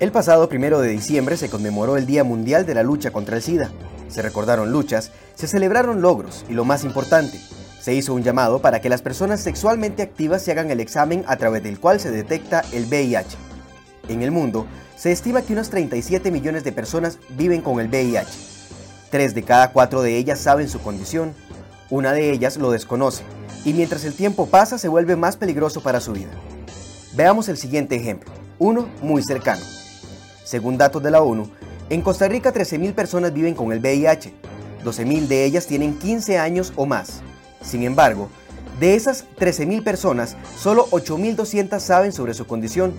El pasado primero de diciembre se conmemoró el Día Mundial de la Lucha contra el SIDA. Se recordaron luchas, se celebraron logros y lo más importante, se hizo un llamado para que las personas sexualmente activas se hagan el examen a través del cual se detecta el VIH. En el mundo, se estima que unos 37 millones de personas viven con el VIH. Tres de cada cuatro de ellas saben su condición, una de ellas lo desconoce, y mientras el tiempo pasa se vuelve más peligroso para su vida. Veamos el siguiente ejemplo, uno muy cercano. Según datos de la ONU, en Costa Rica 13.000 personas viven con el VIH, 12.000 de ellas tienen 15 años o más. Sin embargo, de esas 13.000 personas, solo 8.200 saben sobre su condición.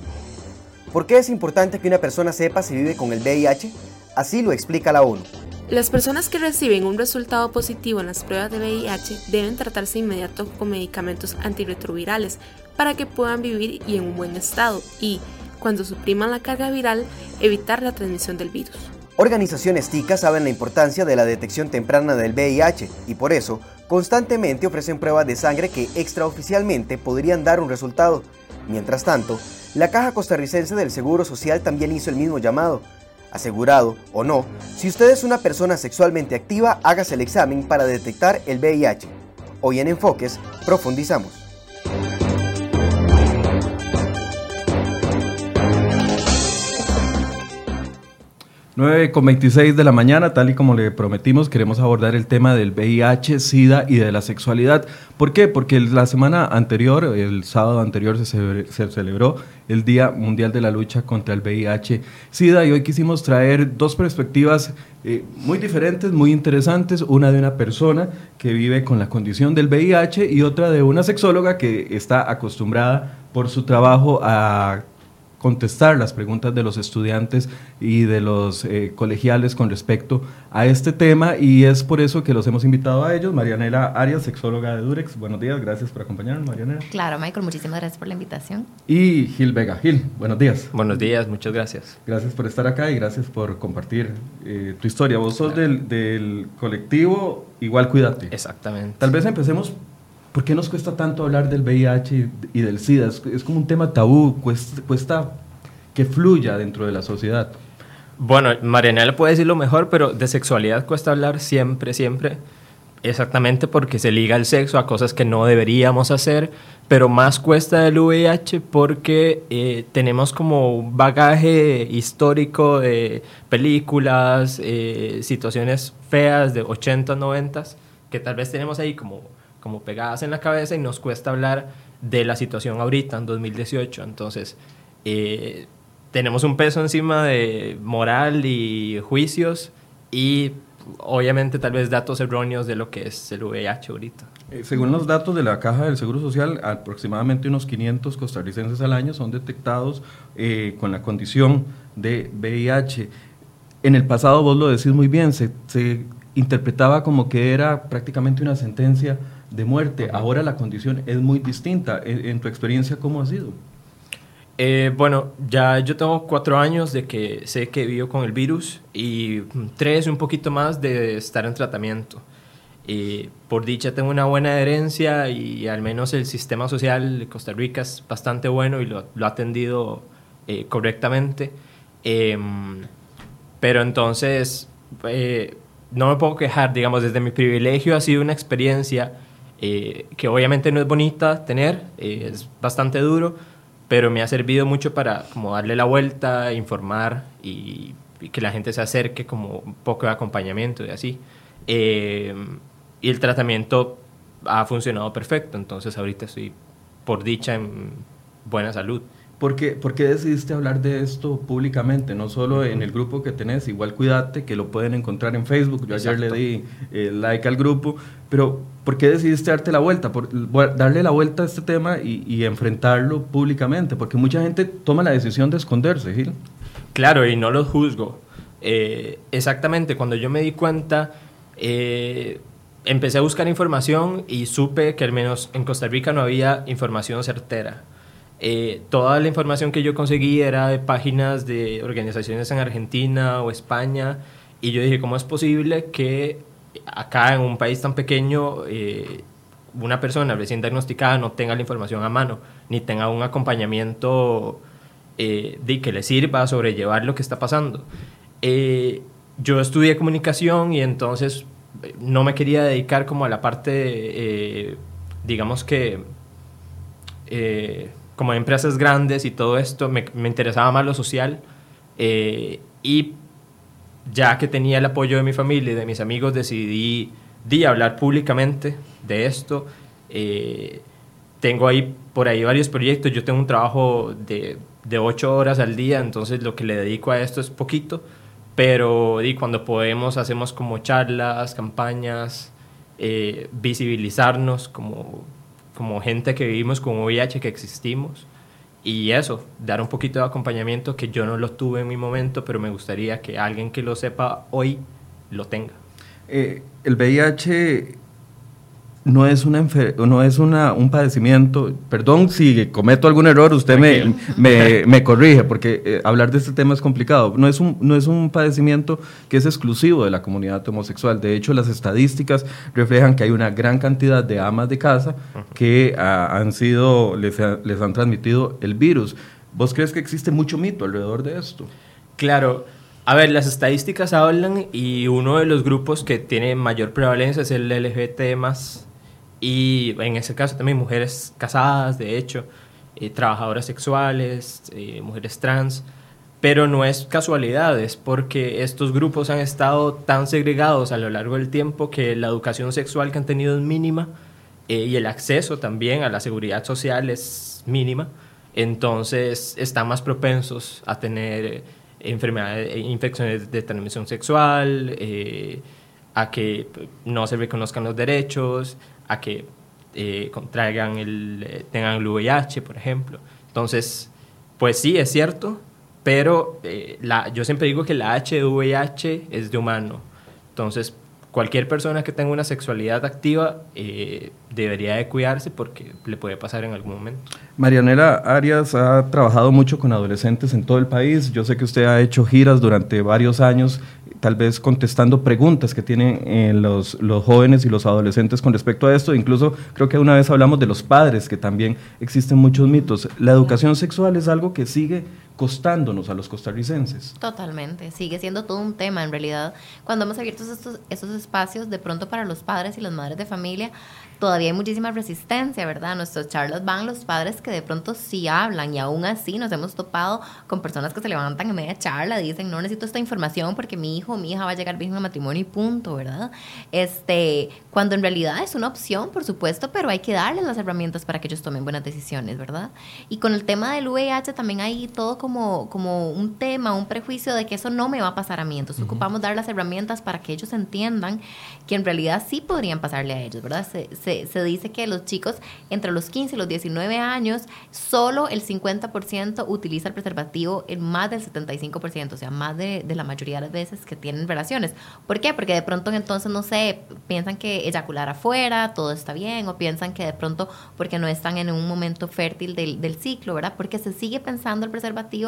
¿Por qué es importante que una persona sepa si vive con el VIH? Así lo explica la ONU. Las personas que reciben un resultado positivo en las pruebas de VIH deben tratarse inmediato con medicamentos antirretrovirales para que puedan vivir y en un buen estado y, cuando supriman la carga viral, evitar la transmisión del virus. Organizaciones TICA saben la importancia de la detección temprana del VIH y por eso constantemente ofrecen pruebas de sangre que extraoficialmente podrían dar un resultado. Mientras tanto, la Caja Costarricense del Seguro Social también hizo el mismo llamado. Asegurado o no, si usted es una persona sexualmente activa, hágase el examen para detectar el VIH. Hoy en Enfoques profundizamos. 9 con 26 de la mañana, tal y como le prometimos, queremos abordar el tema del VIH, SIDA y de la sexualidad. ¿Por qué? Porque la semana anterior, el sábado anterior, se, celebró el Día Mundial de la Lucha contra el VIH, SIDA, y hoy quisimos traer dos perspectivas eh, muy diferentes, muy interesantes. Una de una persona que vive con la condición del VIH y otra de una sexóloga que está acostumbrada por su trabajo a contestar las preguntas de los estudiantes y de los eh, colegiales con respecto a este tema y es por eso que los hemos invitado a ellos. Marianela Arias, sexóloga de Durex. Buenos días, gracias por acompañarnos, Marianela. Claro, Michael, muchísimas gracias por la invitación. Y Gil Vega. Gil, buenos días. Buenos días, muchas gracias. Gracias por estar acá y gracias por compartir eh, tu historia. Vos sos del, del colectivo Igual Cuídate. Exactamente. Tal vez empecemos ¿Por qué nos cuesta tanto hablar del VIH y del SIDA? Es, como un tema tabú, cuesta, que fluya dentro de la sociedad. Bueno, Marianela puede decirlo mejor, pero de sexualidad cuesta hablar siempre, siempre. Exactamente porque se liga el sexo a cosas que no deberíamos hacer, pero más cuesta el VIH porque eh, tenemos como un bagaje histórico de películas, eh, situaciones feas de 80, 90, que tal vez tenemos ahí como como pegadas en la cabeza y nos cuesta hablar de la situación ahorita, en 2018. Entonces, eh, tenemos un peso encima de moral y juicios y obviamente tal vez datos erróneos de lo que es el VIH ahorita. Eh, según los datos de la Caja del Seguro Social, aproximadamente unos 500 costarricenses al año son detectados eh, con la condición de VIH. En el pasado, vos lo decís muy bien, se, se interpretaba como que era prácticamente una sentencia de muerte. Ahora la condición es muy distinta. En, tu experiencia, ¿cómo ha sido? Eh, bueno, ya yo tengo cuatro años de que sé que vivo con el virus y tres, un poquito más de estar en tratamiento. Y por dicha tengo una buena herencia y al menos el sistema social de Costa Rica es bastante bueno y lo, ha atendido eh, correctamente. Em, pero entonces, eh, no me puedo quejar, digamos, desde mi privilegio ha sido una experiencia eh, que obviamente no es bonita tener, eh, es bastante duro, pero me ha servido mucho para como darle la vuelta, informar y, que la gente se acerque como un poco de acompañamiento y así. Eh, y el tratamiento ha funcionado perfecto, entonces ahorita estoy por dicha en buena salud. ¿Por qué, ¿Por qué, decidiste hablar de esto públicamente? No solo en el grupo que tenés, igual cuídate, que lo pueden encontrar en Facebook. Yo ayer le di eh, like al grupo, pero ¿por qué decidiste darte la vuelta? Por, darle la vuelta a este tema y, enfrentarlo públicamente, porque mucha gente toma la decisión de esconderse, Gil. Claro, y no lo juzgo. Eh, exactamente, cuando yo me di cuenta, eh, empecé a buscar información y supe que al menos en Costa Rica no había información certera. Eh, toda la información que yo conseguí era de páginas de organizaciones en Argentina o España y yo dije, ¿cómo es posible que acá en un país tan pequeño eh, una persona recién diagnosticada no tenga la información a mano, ni tenga un acompañamiento eh, de que le sirva a sobrellevar lo que está pasando. Eh, yo estudié comunicación y entonces eh, no me quería dedicar como a la parte, eh, digamos que, como empresas grandes y todo esto, me, me interesaba más lo social. eh, y ya que tenía el apoyo de mi familia y de mis amigos, decidí hablar públicamente de esto. Eh, tengo ahí por ahí varios proyectos. Yo tengo un trabajo de, de ocho horas al día, entonces lo que le dedico a esto es poquito. Pero cuando podemos, hacemos como charlas, campañas, eh, visibilizarnos como, como gente que vivimos con VIH, que existimos. Y eso, dar un poquito de acompañamiento que yo no lo tuve en mi momento, pero me gustaría que alguien que lo sepa hoy lo tenga. Eh, el VIH no es, una no es una, un padecimiento, perdón si cometo algún error, usted me, me, me corrige, porque eh, hablar de este tema es complicado. No es, un, no es un padecimiento que es exclusivo de la comunidad homosexual. De hecho, las estadísticas reflejan que hay una gran cantidad de amas de casa que ah, han sido, les, ha- les han transmitido el virus. ¿Vos crees que existe mucho mito alrededor de esto? Claro, a ver, las estadísticas hablan y uno de los grupos que tiene mayor prevalencia es el LGBT más y en ese caso también mujeres casadas, de hecho, eh, trabajadoras sexuales, eh, mujeres trans, pero no es casualidad, es porque estos grupos han estado tan segregados a lo largo del tiempo que la educación sexual que han tenido es mínima eh, y el acceso también a la seguridad social es mínima, entonces están más propensos a tener eh, enfermedades, eh, infecciones de transmisión sexual, eh, a que no se reconozcan los derechos, a que eh, contraigan el, eh, tengan el VIH, por ejemplo. Entonces, pues sí, es cierto, pero eh, la, yo siempre digo que la H de es de humano. Entonces, cualquier persona que tenga una sexualidad activa debería de cuidarse porque le puede pasar en algún momento. Marianela Arias ha trabajado mucho con adolescentes en todo el país. Yo sé que usted ha hecho giras durante varios años, tal vez contestando preguntas que tienen eh, los, los jóvenes y los adolescentes con respecto a esto. Incluso creo que una vez hablamos de los padres, que también existen muchos mitos. La educación sexual es algo que sigue costándonos a los costarricenses. Totalmente, sigue siendo todo un tema en realidad. Cuando hemos abierto estos, espacios, de pronto para los padres y las madres de familia, todavía hay muchísima resistencia, ¿verdad? Nuestras charlas van los padres que de pronto sí hablan y aún así nos hemos topado con personas que se levantan en media charla dicen, no necesito esta información porque mi hijo o mi hija va a llegar virgen al matrimonio y punto, ¿verdad? Este, cuando en realidad es una opción, por supuesto, pero hay que darles las herramientas para que ellos tomen buenas decisiones, ¿verdad? Y con el tema del VIH también hay todo como, como un tema, un prejuicio de que eso no me va a pasar a mí. Entonces ocupamos dar las herramientas para que ellos entiendan que en realidad sí podrían pasarle a ellos, ¿verdad? Se, se, se dice que los chicos entre los 15 y los 19 años, solo el 50% utiliza el preservativo en más del 75%, o sea, más de, de la mayoría de las veces que tienen relaciones. ¿Por qué? Porque de pronto entonces, no sé, piensan que eyacular afuera, todo está bien, o piensan que de pronto porque no están en un momento fértil del, del ciclo, ¿verdad? Porque se sigue pensando el preservativo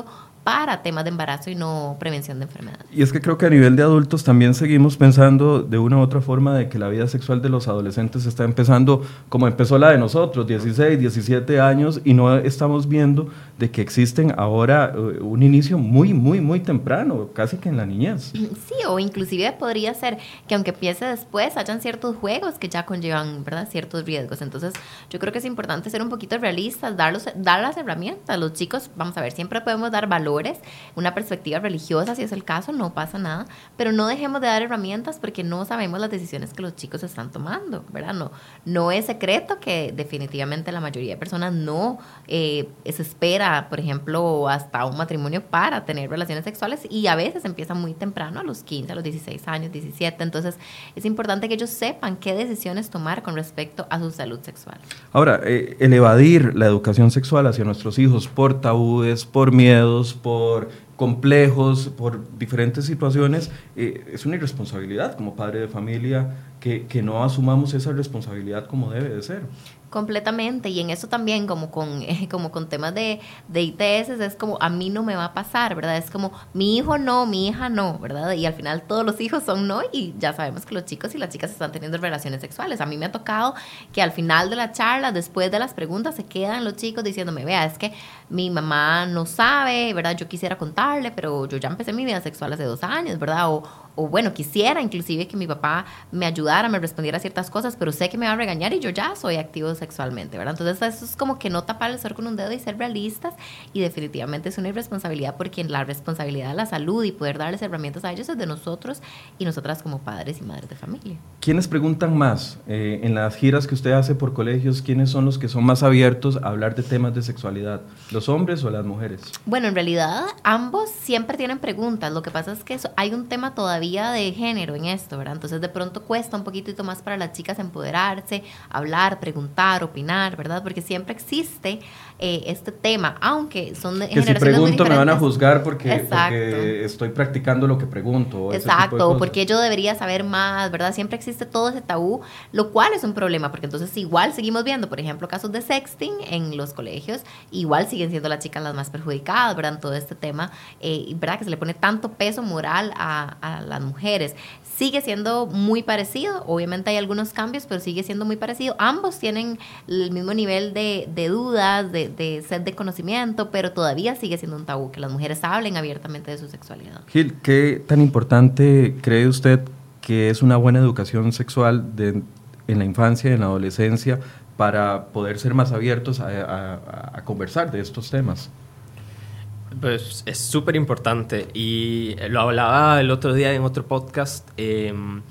para temas de embarazo y no prevención de enfermedades. Y es que creo que a nivel de adultos también seguimos pensando de una u otra forma de que la vida sexual de los adolescentes está empezando como empezó la de nosotros, 16, 17 años, y no estamos viendo de que existen ahora uh, un inicio muy, muy, muy temprano, casi que en la niñez. Sí, o inclusive podría ser que aunque empiece después, hayan ciertos juegos que ya conllevan, ¿verdad? Ciertos riesgos. Entonces, yo creo que es importante ser un poquito realistas, dar, los- dar las herramientas. Los chicos, vamos a ver, siempre podemos dar valores, una perspectiva religiosa, si es el caso, no pasa nada, pero no dejemos de dar herramientas porque no sabemos las decisiones que los chicos están tomando, ¿verdad? No, no es secreto que definitivamente la mayoría de personas no eh, se espera, por ejemplo, hasta un matrimonio para tener relaciones sexuales y a veces empieza muy temprano, a los 15, a los 16 años, 17. Entonces es importante que ellos sepan qué decisiones tomar con respecto a su salud sexual. Ahora, eh, el evadir la educación sexual hacia nuestros hijos por tabúes, por miedos, por complejos, por diferentes situaciones, eh, es una irresponsabilidad como padre de familia que, que no asumamos esa responsabilidad como debe de ser. Completamente, y en eso también, como con, como con temas de, de ITS, es como a mí no me va a pasar, ¿verdad? Es como mi hijo no, mi hija no, ¿verdad? Y al final todos los hijos son no, y ya sabemos que los chicos y las chicas están teniendo relaciones sexuales. A mí me ha tocado que al final de la charla, después de las preguntas, se quedan los chicos diciéndome, vea, es que mi mamá no sabe, ¿verdad? Yo quisiera contarle, pero yo ya empecé mi vida sexual hace dos años, ¿verdad? O, o bueno, quisiera inclusive que mi papá me ayudara, me respondiera ciertas cosas, pero sé que me va a regañar y yo ya soy activo sexualmente, ¿verdad? Entonces eso es como que no tapar el sol con un dedo y ser realistas y definitivamente es una irresponsabilidad porque la responsabilidad de la salud y poder darles herramientas a ellos es de nosotros y nosotras como padres y madres de familia. ¿Quiénes preguntan más eh, en las giras que usted hace por colegios? ¿Quiénes son los que son más abiertos a hablar de temas de sexualidad? ¿Los hombres o las mujeres? Bueno, en realidad ambos siempre tienen preguntas. Lo que pasa es que hay un tema todavía de género en esto, ¿verdad? Entonces de pronto cuesta un poquitito más para las chicas empoderarse, hablar, preguntar, opinar, ¿verdad? Porque siempre existe eh, este tema, aunque son de que si pregunto me van a juzgar porque, estoy practicando lo que pregunto. Exacto, porque yo debería saber más, ¿verdad? Siempre existe todo ese tabú, lo cual es un problema, porque entonces igual seguimos viendo, por ejemplo, casos de sexting en los colegios, igual siguen siendo las chicas las más perjudicadas, ¿verdad? En todo este tema, eh, ¿verdad? Que se le pone tanto peso moral a, a las mujeres. Sigue siendo muy parecido, obviamente hay algunos cambios, pero sigue siendo muy parecido. Ambos tienen el mismo nivel de, dudas, de, de sed de conocimiento, pero todavía sigue siendo un tabú que las mujeres hablen abiertamente de su sexualidad. Gil, ¿qué tan importante cree usted que es una buena educación sexual en la infancia en la adolescencia para poder ser más abiertos a conversar de estos temas? Pues es súper importante y lo hablaba el otro día en otro podcast, em,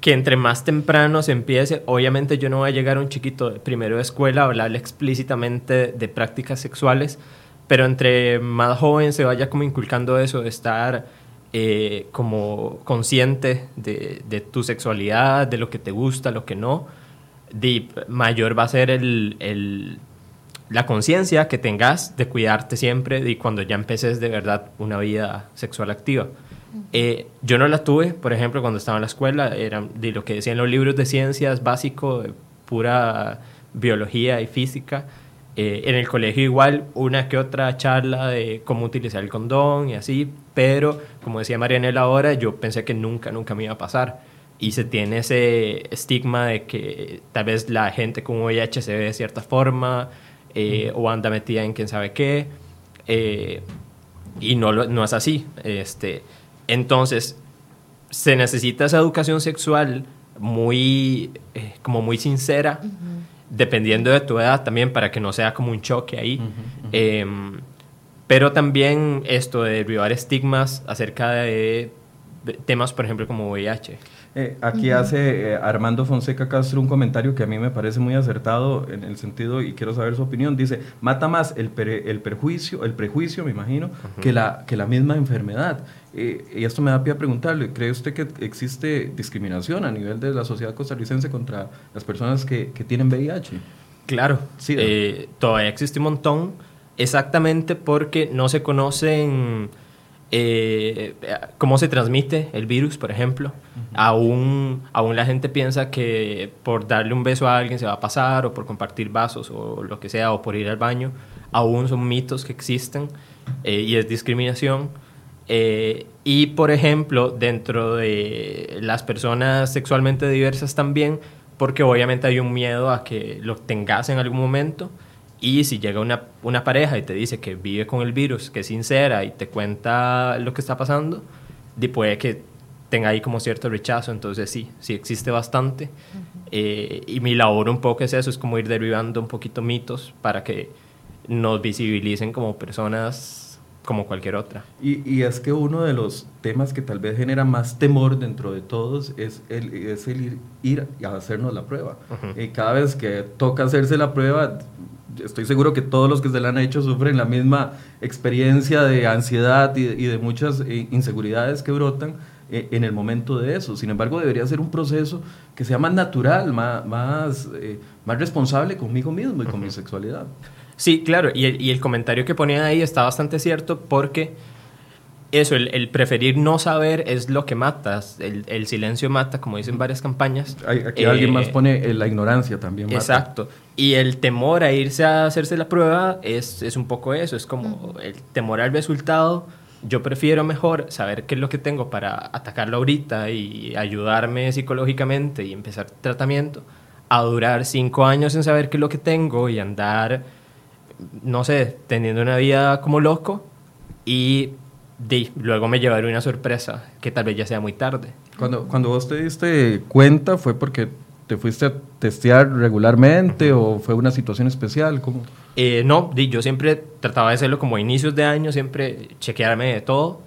que entre más temprano se empiece, obviamente yo no voy a llegar a un chiquito primero de escuela a hablarle explícitamente de prácticas sexuales, pero entre más joven se vaya como inculcando eso de estar eh, como consciente de, de, tu sexualidad, de lo que te gusta, lo que no, de mayor va a ser el, el la conciencia que tengas de cuidarte siempre y cuando ya empeces de verdad una vida sexual activa. Eh, yo no la tuve, por ejemplo, cuando estaba en la escuela, era de lo que decían los libros de ciencias básico, de pura biología y física. Eh, en el colegio igual, una que otra charla de cómo utilizar el condón y así, pero como decía Marianela ahora, yo pensé que nunca, nunca me iba a pasar. Y se tiene ese estigma de que tal vez la gente con VIH se ve de cierta forma, eh, o anda metida en quién sabe qué, eh, y no, no es así. Este, entonces, se necesita esa educación sexual muy, eh, como muy sincera, dependiendo de tu edad también, para que no sea como un choque ahí. Em, pero también esto de derribar estigmas acerca de temas, por ejemplo, como VIH. Eh, aquí hace eh, Armando Fonseca Castro un comentario que a mí me parece muy acertado en el sentido, y quiero saber su opinión, dice, mata más el, el perjuicio, el prejuicio, me imagino, que, la, que la misma enfermedad. Eh, y esto me da pie a preguntarle, ¿cree usted que existe discriminación a nivel de la sociedad costarricense contra las personas que, que tienen VIH? Claro, sí, todavía existe un montón, exactamente porque no se conocen eh, cómo se transmite el virus, por ejemplo. aún, aún la gente piensa que por darle un beso a alguien se va a pasar, o por compartir vasos, o lo que sea, o por ir al baño. Aún son mitos que existen eh, y es discriminación. Eh, y, por ejemplo, dentro de las personas sexualmente diversas también, porque obviamente hay un miedo a que lo tengas en algún momento y si llega una, una, pareja y te dice que vive con el virus, que es sincera y te cuenta lo que está pasando, de puede que tenga ahí como cierto rechazo. Entonces sí, sí existe bastante. Eh, y mi labor un poco es eso, es como ir derivando un poquito mitos para que nos visibilicen como personas como cualquier otra. Y, y, es que uno de los temas que tal vez genera más temor dentro de todos es el, es el ir, ir a hacernos la prueba. Y cada vez que toca hacerse la prueba, estoy seguro que todos los que se la han hecho sufren la misma experiencia de ansiedad y, de muchas eh, inseguridades que brotan eh, en el momento de eso. Sin embargo, debería ser un proceso que sea más natural, más, más, eh, más responsable conmigo mismo y con mi sexualidad. Sí, claro, y el, y el, comentario que ponía ahí está bastante cierto porque eso, el, preferir no saber es lo que mata, el, silencio mata, como dicen varias campañas. Aquí alguien más eh, pone la ignorancia también. Mata. Exacto. Y el temor a irse a hacerse la prueba es, es un poco eso, es como el temor al resultado. Yo prefiero mejor saber qué es lo que tengo para atacarlo ahorita y ayudarme psicológicamente y empezar tratamiento, a durar cinco años en saber qué es lo que tengo y andar, no sé, teniendo una vida como loco y luego me llevaré una sorpresa que tal vez ya sea muy tarde. Cuando, cuando vos te diste cuenta, ¿fue porque te fuiste a testear regularmente o fue una situación especial? ¿Cómo? Eh, no, yo siempre trataba de hacerlo como a inicios de año, siempre chequearme de todo.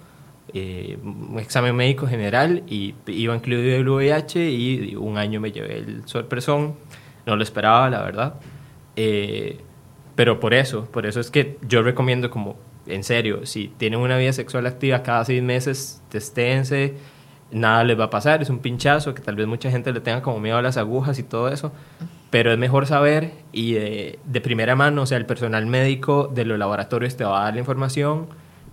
Eh, un examen médico general y iba incluido el VIH y un año me llevé el sorpresón. No lo esperaba, la verdad. Eh, pero por eso, por eso es que yo recomiendo como en serio, si tienen una vida sexual activa cada seis meses, testéense, nada les va a pasar, es un pinchazo que tal vez mucha gente le tenga como miedo a las agujas y todo eso, pero es mejor saber y de, primera mano, o sea, el personal médico de los laboratorios te va a dar la información,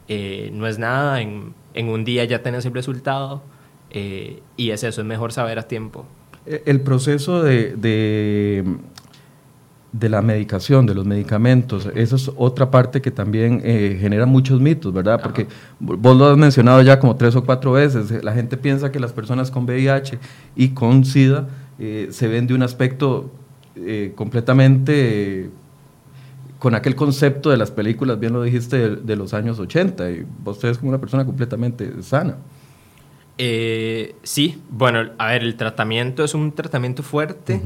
eh, no es nada, en, un día ya tenés el resultado eh, y es eso, es mejor saber a tiempo. El proceso de de la medicación, de los medicamentos, eso es otra parte que también eh, genera muchos mitos, ¿verdad? Porque vos lo has mencionado ya como tres o cuatro veces, la gente piensa que las personas con VIH y con SIDA eh, se ven de un aspecto eh, completamente con aquel concepto de las películas, bien lo dijiste, de, los años 80, y vos eres como una persona completamente sana. sí, bueno, a ver, el tratamiento es un tratamiento fuerte.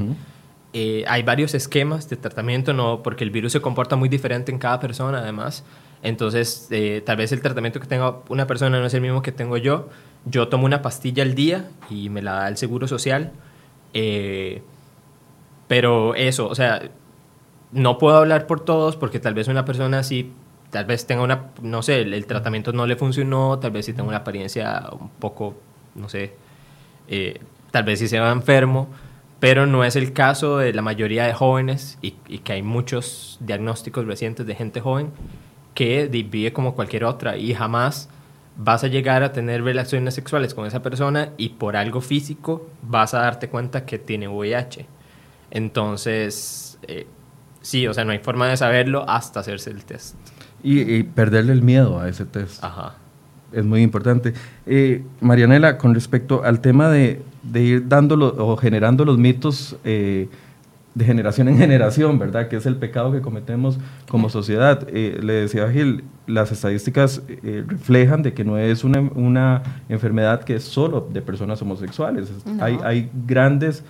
Eh, hay varios esquemas de tratamiento, no, porque el virus se comporta muy diferente en cada persona, además. Entonces, eh, tal vez el tratamiento que tenga una persona no es el mismo que tengo yo. Yo tomo una pastilla al día y me la da el seguro social. Eh, pero eso, o sea, no puedo hablar por todos porque tal vez una persona sí, tal vez tenga una, no sé, el, tratamiento no le funcionó, tal vez sí tenga una apariencia un poco, no sé, tal vez sí se va enfermo pero no es el caso de la mayoría de jóvenes y, que hay muchos diagnósticos recientes de gente joven que vive como cualquier otra y jamás vas a llegar a tener relaciones sexuales con esa persona y por algo físico vas a darte cuenta que tiene VIH. Entonces, eh, sí, o sea, no hay forma de saberlo hasta hacerse el test. Y, perderle el miedo a ese test. Ajá. Es muy importante. Eh, Marianela, con respecto al tema de, de ir dándolo o generando los mitos eh, de generación en generación, ¿verdad? Que es el pecado que cometemos como sociedad. Eh, le decía Gil, las estadísticas eh, reflejan de que no es una, una, enfermedad que es solo de personas homosexuales. Hay, hay, grandes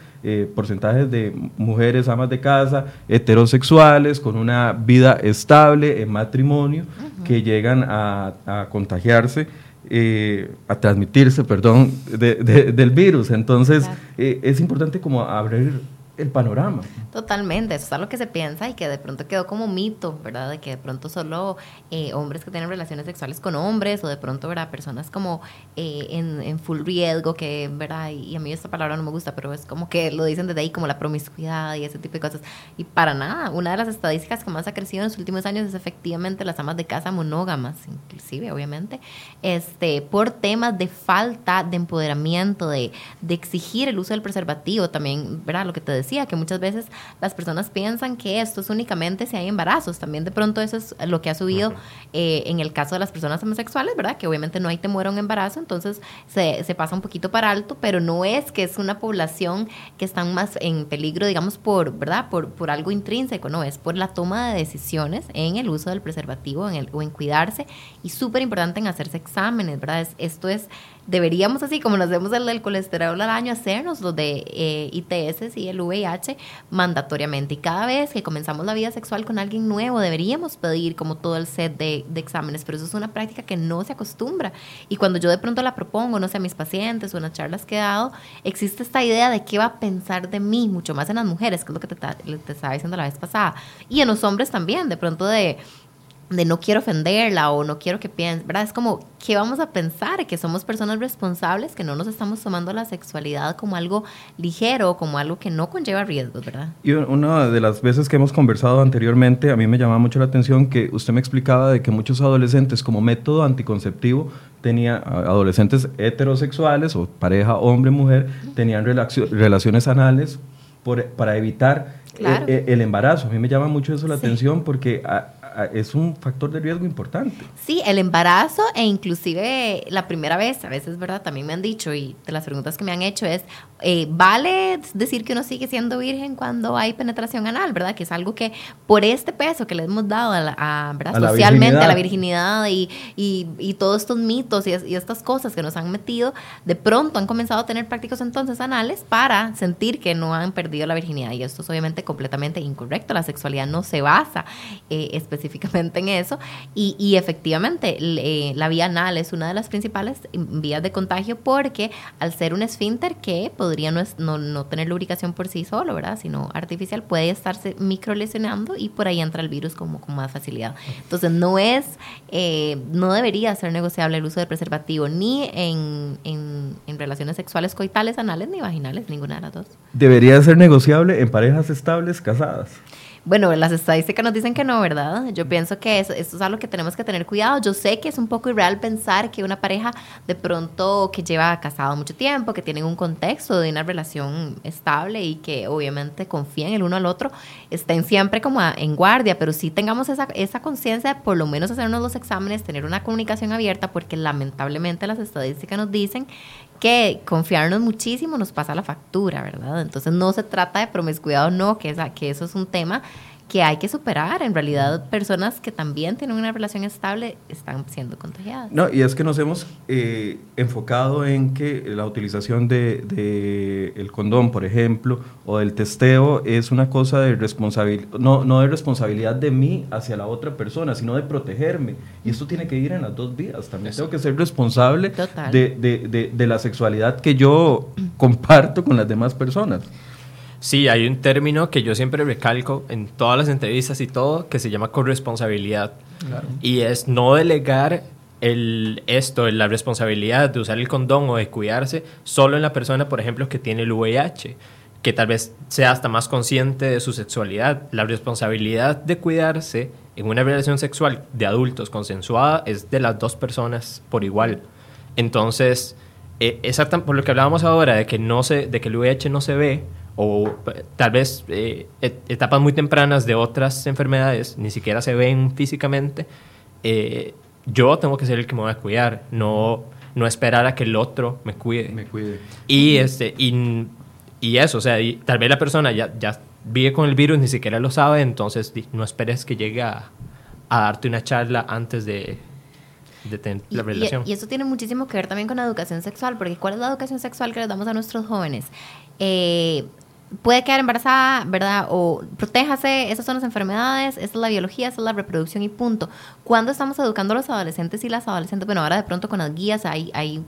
porcentajes de mujeres amas de casa, heterosexuales, con una vida estable en matrimonio, que llegan a, a contagiarse eh, a transmitirse, perdón, del virus. Entonces, eh, es importante como abrir el panorama. Totalmente, eso es algo que se piensa y que de pronto quedó como mito, ¿verdad? De que de pronto solo eh, hombres que tienen relaciones sexuales con hombres o de pronto, ¿verdad? Personas como eh, en, full riesgo, que, ¿verdad? Y, a mí esta palabra no me gusta, pero es como que lo dicen desde ahí como la promiscuidad y ese tipo de cosas. Y para nada, una de las estadísticas que más ha crecido en los últimos años es efectivamente las amas de casa monógamas, inclusive, obviamente, este, por temas de falta de empoderamiento, de, de exigir el uso del preservativo, también, ¿verdad? Lo que te decía decía, que muchas veces las personas piensan que esto es únicamente si hay embarazos. También de pronto eso es lo que ha subido eh, en el caso de las personas homosexuales, ¿verdad? Que obviamente no hay temor a un embarazo, entonces se, se, pasa un poquito para alto, pero no es que es una población que están más en peligro, digamos, por, ¿verdad? Por, por algo intrínseco, no, es por la toma de decisiones en el uso del preservativo en el, o en cuidarse y súper importante en hacerse exámenes, ¿verdad? esto es deberíamos así como nos vemos el del colesterol al año, hacernos los de eh, ITS y el VIH mandatoriamente. Y cada vez que comenzamos la vida sexual con alguien nuevo, deberíamos pedir como todo el set de, exámenes, pero eso es una práctica que no se acostumbra. Y cuando yo de pronto la propongo, no sé, a mis pacientes o en las charlas que he dado, existe esta idea de qué va a pensar de mí, mucho más en las mujeres, que es lo que te, te estaba diciendo la vez pasada, y en los hombres también, de pronto de de no quiero ofenderla o no quiero que piense, ¿verdad? Es como, ¿qué vamos a pensar? Que somos personas responsables, que no nos estamos tomando la sexualidad como algo ligero, como algo que no conlleva riesgos, ¿verdad? Y una de las veces que hemos conversado anteriormente, a mí me llamaba mucho la atención que usted me explicaba de que muchos adolescentes como método anticonceptivo tenía adolescentes heterosexuales o pareja hombre-mujer, tenían relaciones anales para evitar eh, eh, el, embarazo. A mí me llama mucho eso la atención porque es un factor de riesgo importante. Sí, el embarazo e inclusive la primera vez, a veces, ¿verdad? También me han dicho y de las preguntas que me han hecho es, eh, ¿vale decir que uno sigue siendo virgen cuando hay penetración anal, ¿verdad? Que es algo que por este peso que le hemos dado a, socialmente a la virginidad y, y, todos estos mitos y, y, estas cosas que nos han metido, de pronto han comenzado a tener prácticos entonces anales para sentir que no han perdido la virginidad. Y esto es obviamente completamente incorrecto. La sexualidad no se basa eh, específicamente específicamente en eso. Y, efectivamente, la vía anal es una de las principales vías de contagio porque al ser un esfínter que podría no, no, tener lubricación por sí solo, ¿verdad? Sino artificial, puede estarse microlesionando y por ahí entra el virus como con más facilidad. Entonces, no es, eh, no debería ser negociable el uso de preservativo ni en, en, en relaciones sexuales coitales, anales ni vaginales, ninguna de las dos. Debería ser negociable en parejas estables casadas. Bueno, las estadísticas nos dicen que no, ¿verdad? Yo pienso que eso, esto es algo que tenemos que tener cuidado. Yo sé que es un poco irreal pensar que una pareja de pronto que lleva casado mucho tiempo, que tienen un contexto de una relación estable y que obviamente confían el uno al otro, estén siempre como en guardia, pero sí tengamos esa, esa conciencia de por lo menos hacernos los exámenes, tener una comunicación abierta, porque lamentablemente las estadísticas nos dicen que confiarnos muchísimo nos pasa la factura, ¿verdad? Entonces no se trata de promiscuidad o no, que, esa, que eso es un tema que hay que superar. En realidad, personas que también tienen una relación estable están siendo contagiadas. No, y es que nos hemos eh, enfocado en que la utilización de, de, el condón, por ejemplo, o del testeo es una cosa de responsabilidad, no, no de responsabilidad de mí hacia la otra persona, sino de protegerme. Y esto tiene que ir en las dos vías. También tengo que ser responsable de, de, de la sexualidad que yo comparto con las demás personas. Sí, hay un término que yo siempre recalco en todas las entrevistas y todo, que se llama corresponsabilidad. Y es no delegar el, esto, la responsabilidad de usar el condón o de cuidarse solo en la persona, por ejemplo, que tiene el VIH, que tal vez sea hasta más consciente de su sexualidad. La responsabilidad de cuidarse en una relación sexual de adultos consensuada es de las dos personas por igual. Entonces, eh, por lo que hablábamos ahora, de que, no se, de que el VIH no se ve, o tal vez eh, etapas muy tempranas de otras enfermedades ni siquiera se ven físicamente, eh, yo tengo que ser el que me voy a cuidar, no, no esperar a que el otro me cuide. Me cuide. Y, este, y, y eso, o sea, tal vez la persona ya, ya vive con el virus, ni siquiera lo sabe, entonces no esperes que llegue a, a darte una charla antes de, de tener la relación. Y, y, eso tiene muchísimo que ver también con la educación sexual, porque ¿cuál es la educación sexual que les damos a nuestros jóvenes? Eh, puede quedar embarazada, ¿verdad? O protéjase, esas son las enfermedades, esa es la biología, esa es la reproducción y punto. ¿Cuándo estamos educando a los adolescentes y las adolescentes? Bueno, ahora de pronto con las guías hay, hay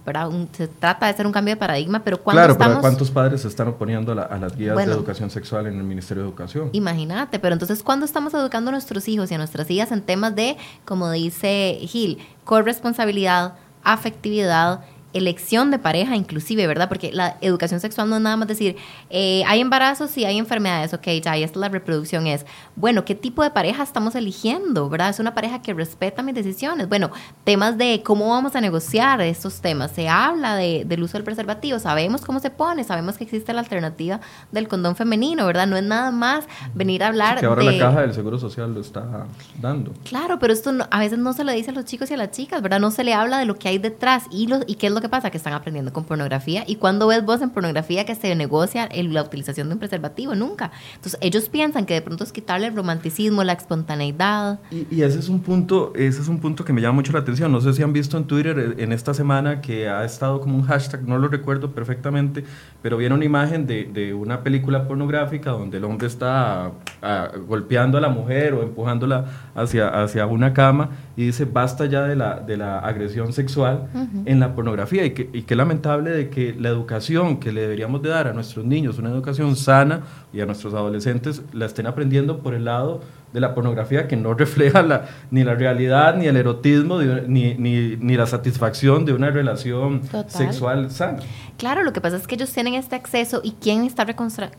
se trata de hacer un cambio de paradigma, pero ¿cuándo claro, estamos... Pero ¿cuántos padres se están oponiendo a, las guías de educación sexual en el Ministerio de Educación? Imagínate, pero entonces ¿cuándo estamos educando a nuestros hijos y a nuestras hijas en temas de, como dice Gil, corresponsabilidad, afectividad, elección de pareja inclusive, ¿verdad? Porque la educación sexual no es nada más decir, eh, hay embarazos y hay enfermedades, ok, ya, y esta la reproducción es, bueno, ¿qué tipo de pareja estamos eligiendo, ¿verdad? Es una pareja que respeta mis decisiones. Bueno, temas de cómo vamos a negociar estos temas. Se habla de, del uso del preservativo, sabemos cómo se pone, sabemos que existe la alternativa del condón femenino, ¿verdad? No es nada más venir a hablar que ahora la caja del Seguro Social lo está dando. Claro, pero esto a veces no se le dice a los chicos y a las chicas, ¿verdad? No se le habla de lo que hay detrás y, lo, y qué es lo que pasa? Que están aprendiendo con pornografía. ¿Y cuando ves vos en pornografía que se negocia la utilización de un preservativo? Nunca. Entonces ellos piensan que de pronto es quitarle el romanticismo, la espontaneidad. Y, ese es un punto, ese es un punto que me llama mucho la atención. No sé si han visto en Twitter eh, en esta semana que ha estado como un hashtag, no lo recuerdo perfectamente, pero viene una imagen de, de una película pornográfica donde el hombre está ah, golpeando a la mujer o empujándola hacia, hacia una cama y dice basta ya de la, de la agresión sexual en la pornografía y, que, y qué lamentable de que la educación que le deberíamos de dar a nuestros niños, una educación sana y a nuestros adolescentes, la estén aprendiendo por el lado de la pornografía que no refleja la, ni la realidad, ni el erotismo, ni, ni, ni, la satisfacción de una relación sexual sana. Claro, lo que pasa es que ellos tienen este acceso y ¿quién está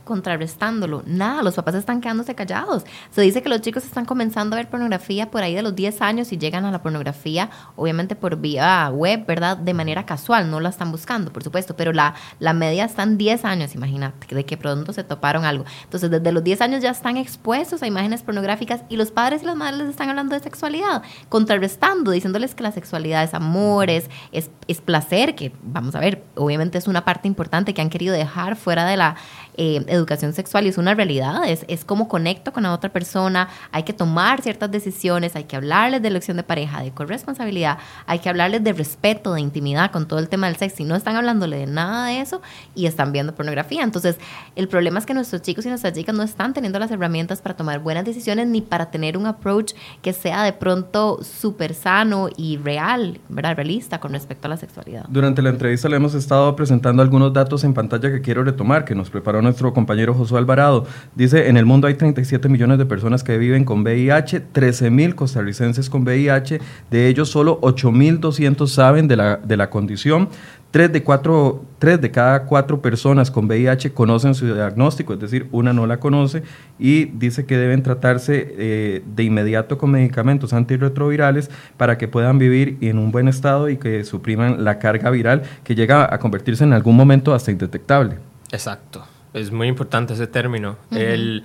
contrarrestándolo? Nada, los papás están quedándose callados. Se dice que los chicos están comenzando a ver pornografía por ahí de los 10 años y llegan a la pornografía, obviamente por vía web, ¿verdad? De manera casual, no la están buscando, por supuesto, pero la, la media están 10 años, imagínate, de que pronto se toparon algo. Entonces, desde los 10 años ya están expuestos a imágenes pornográficas y los padres y las madres les están hablando de sexualidad, contrarrestando, diciéndoles que la sexualidad es amor, es, es, es placer, que vamos a ver, obviamente es una parte importante que han querido dejar fuera de la eh, educación sexual y es una realidad, es, es cómo conecto con la otra persona, hay que tomar ciertas decisiones, hay que hablarles de elección de pareja, de corresponsabilidad, hay que hablarles de respeto, de intimidad con todo el tema del sexo y no están hablándole de nada de eso y están viendo pornografía. Entonces, el problema es que nuestros chicos y nuestras chicas no están teniendo las herramientas para tomar buenas decisiones ni para tener un approach que sea de pronto súper sano y real, ¿verdad? realista con respecto a la sexualidad. Durante la entrevista le hemos estado presentando algunos datos en pantalla que quiero retomar, que nos preparó nuestro compañero Josué Alvarado. Dice, en el mundo hay 37 millones de personas que viven con VIH, 13 mil costarricenses con VIH, de ellos solo 8.200 saben de la, de la condición. Tres de, cuatro, tres de cada cuatro personas con VIH conocen su diagnóstico, es decir, una no la conoce y dice que deben tratarse eh, de inmediato con medicamentos antirretrovirales para que puedan vivir en un buen estado y que supriman la carga viral que llega a convertirse en algún momento hasta indetectable. Exacto, es muy importante ese término. El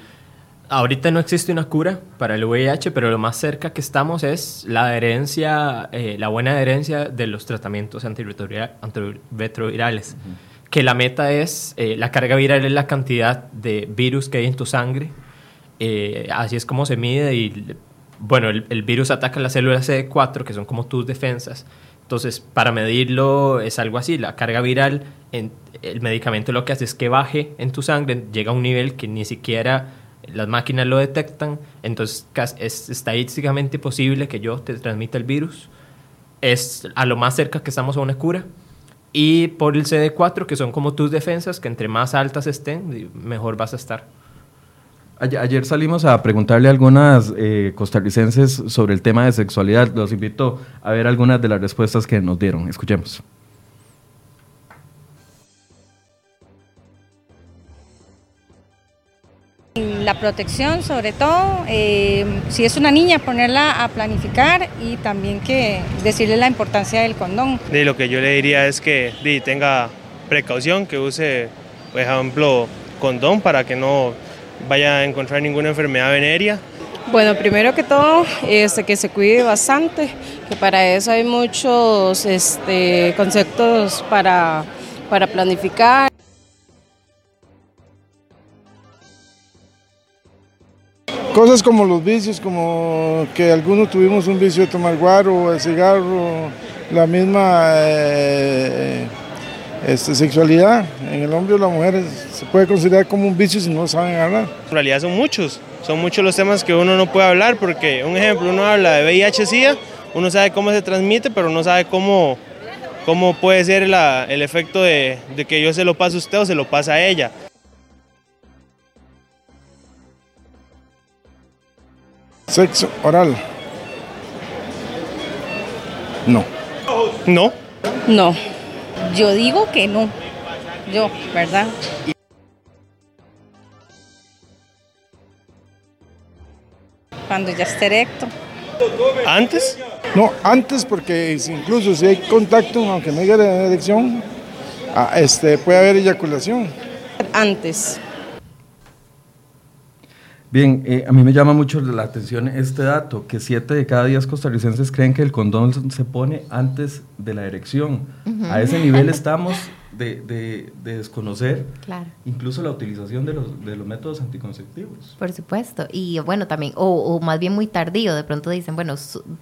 Ahorita no existe una cura para el VIH, pero lo más cerca que estamos es la adherencia, eh, la buena adherencia de los tratamientos antirretrovirales. Que la meta es, eh, la carga viral es la cantidad de virus que hay en tu sangre. Eh, así es como se mide y, bueno, el, el, virus ataca las células CD4, que son como tus defensas. Entonces, para medirlo es algo así, la carga viral, en, el medicamento lo que hace es que baje en tu sangre, llega a un nivel que ni siquiera las máquinas lo detectan, entonces es estadísticamente posible que yo te transmita el virus. Es a lo más cerca que estamos a una cura. Y por el CD4, que son como tus defensas, que entre más altas estén, mejor vas a estar. Ayer salimos a preguntarle a algunas eh, costarricenses sobre el tema de sexualidad. Los invito a ver algunas de las respuestas que nos dieron. Escuchemos. La protección, sobre todo, eh, si es una niña, ponerla a planificar y también que decirle la importancia del condón. Y lo que yo le diría es que tenga precaución, que use, por ejemplo, condón para que no vaya a encontrar ninguna enfermedad venérea. Bueno, primero que todo, este, que se cuide bastante, que para eso hay muchos este, conceptos para, para planificar. Cosas como los vicios, como que algunos tuvimos un vicio de tomar guaro, el cigarro, la misma eh, este, sexualidad en el hombre o la mujer se puede considerar como un vicio si no saben hablar. En realidad son muchos, son muchos los temas que uno no puede hablar porque, un ejemplo, uno habla de VIH-Sida, uno sabe cómo se transmite, pero no sabe cómo, cómo puede ser el efecto de, de que yo se lo pase a usted o se lo pasa a ella. Sexo oral. No. No. No. Yo digo que no. Yo, ¿verdad? Cuando ya esté erecto. ¿Antes? No, antes porque incluso si hay contacto, aunque no haya erección, ah, este, puede haber eyaculación. Antes. Bien, eh, a mí me llama mucho la atención este dato, que 7 de cada 10 costarricenses creen que el condón se pone antes de la erección. A ese nivel estamos de, de, desconocer incluso la utilización de los, de los métodos anticonceptivos. Por supuesto, y bueno, también, o, más bien muy tardío, de pronto dicen, bueno,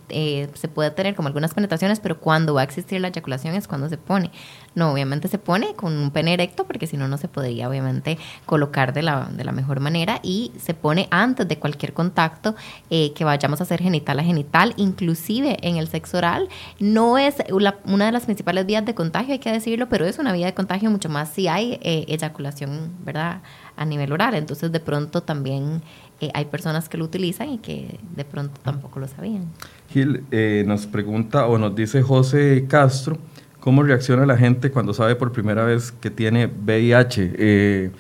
eh, se puede tener como algunas penetraciones, pero cuando va a existir la eyaculación es cuando se pone. No, obviamente se pone con un pene erecto, porque si no, no se podría obviamente colocar de la, de la mejor manera, y se pone antes de cualquier contacto eh, que vayamos a hacer genital a genital, inclusive en el sexo oral, no es una de las principales vías de contagio, hay que decirlo, pero es una vía de contagio mucho más si hay eh, eyaculación, ¿verdad? A nivel oral. Entonces, de pronto también eh, hay personas que lo utilizan y que de pronto tampoco lo sabían. Gil, eh, nos pregunta o nos dice José Castro, ¿cómo reacciona la gente cuando sabe por primera vez que tiene VIH? Eh,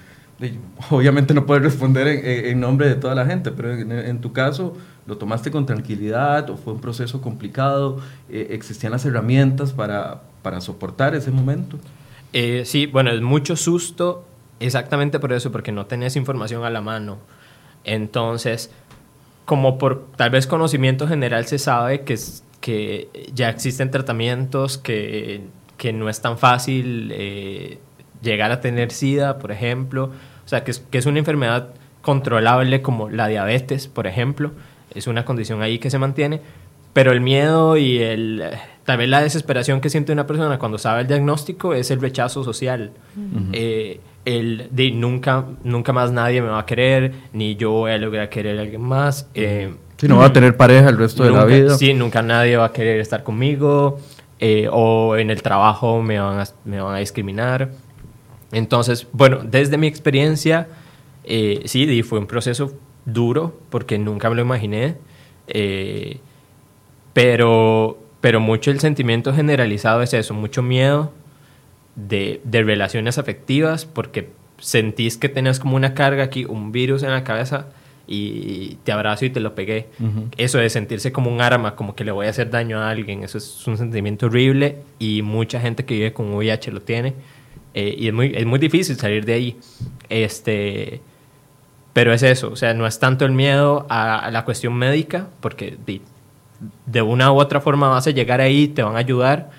obviamente no puedes responder en, nombre de toda la gente, pero en, tu caso, ¿lo tomaste con tranquilidad o fue un proceso complicado? ¿Existían las herramientas para, para soportar ese momento? Sí, bueno, es mucho susto exactamente por eso, porque no tenés información a la mano. Entonces, como por tal vez conocimiento general se sabe que, que ya existen tratamientos, que, que no es tan fácil eh, llegar a tener SIDA, por ejemplo. O sea, que es, que es una enfermedad controlable como la diabetes, por ejemplo. Es una condición ahí que se mantiene. Pero el miedo y el, tal vez la desesperación que siente una persona cuando sabe el diagnóstico es el rechazo social el de nunca, nunca más nadie me va a querer, ni yo voy a lograr querer a alguien más. Eh, si no va a tener pareja el resto de la vida. Sí, nunca nadie va a querer estar conmigo, eh, o en el trabajo me van, a, me van a discriminar. Entonces, bueno, desde mi experiencia, eh, sí, fue un proceso duro, porque nunca me lo imaginé, eh, pero, pero mucho el sentimiento generalizado es eso, mucho miedo de, de, relaciones afectivas porque sentís que tenés como una carga aquí, un virus en la cabeza y te abrazo y te lo pegué. Eso de sentirse como un arma, como que le voy a hacer daño a alguien, eso es un sentimiento horrible y mucha gente que vive con VIH lo tiene. Eh, y es muy, es muy difícil salir de ahí. Este, pero es eso, o sea, no es tanto el miedo a, la cuestión médica, porque de, una u otra forma vas a llegar ahí, te van a ayudar,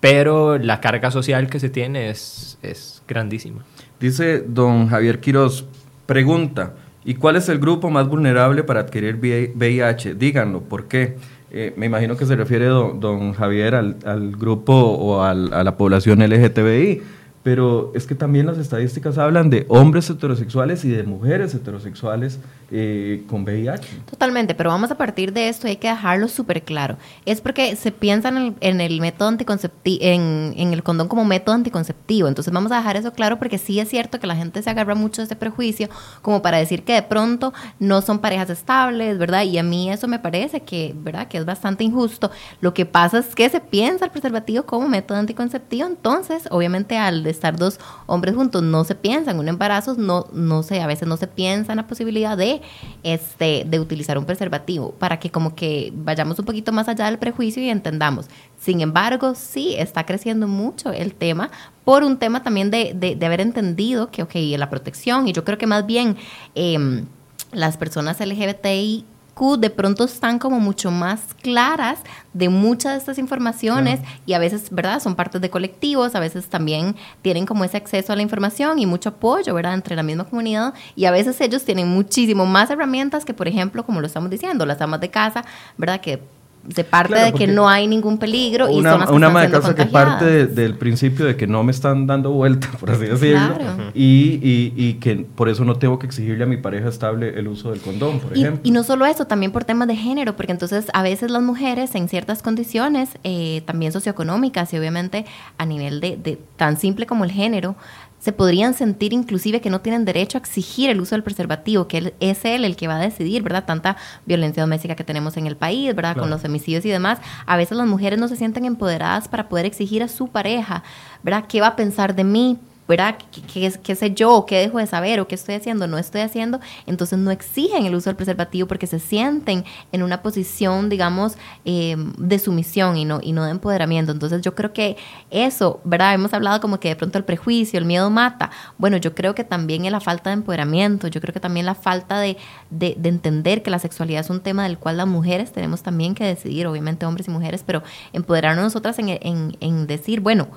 pero la carga social que se tiene es, es grandísima. Dice don Javier Quiroz, pregunta, ¿y cuál es el grupo más vulnerable para adquirir VIH? Díganlo, ¿por qué? Eh, me imagino que se refiere don, don Javier al, al grupo o al, a la población LGTBI pero es que también las estadísticas hablan de hombres heterosexuales y de mujeres heterosexuales eh, con VIH. Totalmente, pero vamos a partir de esto y hay que dejarlo súper claro. Es porque se piensa en el, método anticonceptivo, en, en, el condón como método anticonceptivo. Entonces vamos a dejar eso claro porque sí es cierto que la gente se agarra mucho de este prejuicio como para decir que de pronto no son parejas estables, ¿verdad? Y a mí eso me parece que, ¿verdad? Que es bastante injusto. Lo que pasa es que se piensa el preservativo como método anticonceptivo, entonces obviamente al estar dos hombres juntos no se piensa en un embarazo, no, no sé, a veces no se piensa en la posibilidad de, este, de utilizar un preservativo para que como que vayamos un poquito más allá del prejuicio y entendamos. Sin embargo, sí está creciendo mucho el tema por un tema también de, de, haber entendido que, ok, la protección, y yo creo que más bien em, las personas LGBTI de pronto están como mucho más claras de muchas de estas informaciones y a veces, ¿verdad? Son partes de colectivos, a veces también tienen como ese acceso a la información y mucho apoyo, ¿verdad? Entre la misma comunidad y a veces ellos tienen muchísimo más herramientas que, por ejemplo, como lo estamos diciendo, las amas de casa, ¿verdad? Que de parte de que no hay ningún peligro y una, una ama de casa que parte del principio de que no me están dando vuelta, por así decirlo, y, y, y, que por eso no tengo que exigirle a mi pareja estable el uso del condón, por ejemplo. Y no solo eso, también por temas de género, porque entonces a veces las mujeres en ciertas condiciones, eh, también socioeconómicas y obviamente a nivel de, de tan simple como el género, se podrían sentir inclusive que no tienen derecho a exigir el uso del preservativo, que es él el que va a decidir, ¿verdad? Tanta violencia doméstica que tenemos en el país, ¿verdad? Con los homicidios y demás. A veces las mujeres no se sienten empoderadas para poder exigir a su pareja, ¿verdad? ¿Qué va a pensar de mí? ¿Verdad? ¿Qué, qué, sé yo? ¿Qué dejo de saber? ¿O qué estoy haciendo? ¿No estoy haciendo? Entonces no exigen el uso del preservativo porque se sienten en una posición, digamos, em, de sumisión y no, y no de empoderamiento. Entonces yo creo que eso, ¿verdad? Hemos hablado como que de pronto el prejuicio, el miedo mata. Bueno, yo creo que también es la falta de empoderamiento, yo creo que también la falta de, de, entender que la sexualidad es un tema del cual las mujeres tenemos también que decidir, obviamente hombres y mujeres, pero empoderarnos nosotras en, en decir, bueno,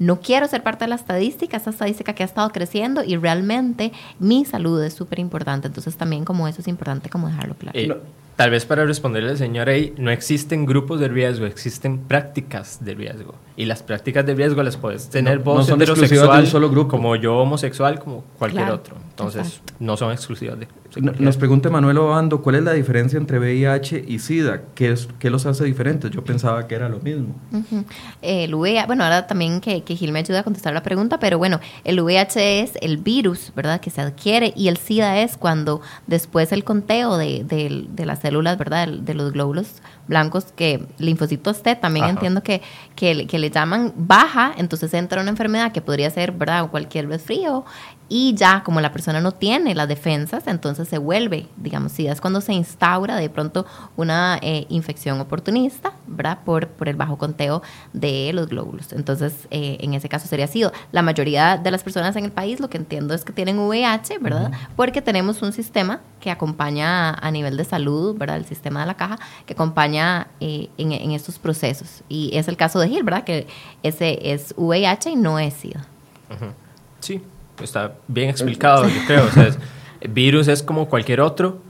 no quiero ser parte de la estadística, esta estadística que ha estado creciendo y realmente mi salud es súper importante. Entonces también como eso es importante como dejarlo claro. Eh, tal vez para responderle al señor ahí, no existen grupos de riesgo, existen prácticas de riesgo. y las prácticas de riesgo las puedes tener No- vos no son exclusivas de heterosexual, un solo grupo. como yo homosexual, como cualquier Claro, otro. Entonces, exacto. no son exclusivas de No-. Nos pregunta Manuel Obando, ¿cuál es la diferencia entre VIH y SIDA? ¿Qué, es, ¿Qué los hace diferentes? Yo pensaba que era lo mismo. Ujú. El VIH, bueno, ahora también que, que Gil me ayuda a contestar la pregunta, pero bueno, el VIH es el virus, ¿verdad?, que se adquiere y el SIDA es cuando después el conteo de, de- de las células, ¿verdad?, de, los glóbulos blancos, que linfocitos T, también Ajá. entiendo que, que, le- que le llaman baja, entonces entra una enfermedad que podría ser, ¿verdad?, cualquier resfrío y ya como la persona no tiene las defensas, entonces se vuelve, digamos, SIDA es cuando se instaura de pronto una eh, infección oportunista, ¿verdad? Por, por el bajo conteo de los glóbulos. Entonces, eh, en ese caso sería SIDA. La mayoría de las personas en el país lo que entiendo es que tienen VIH, ¿verdad? Porque tenemos un sistema que acompaña a nivel de salud, ¿verdad? El sistema de la caja, que acompaña eh, en, estos procesos. Y es el caso de Gil, ¿verdad? Que ese es VIH y no es SIDA. Sí, está bien explicado, yo creo. O sea, es- virus es como cualquier otro.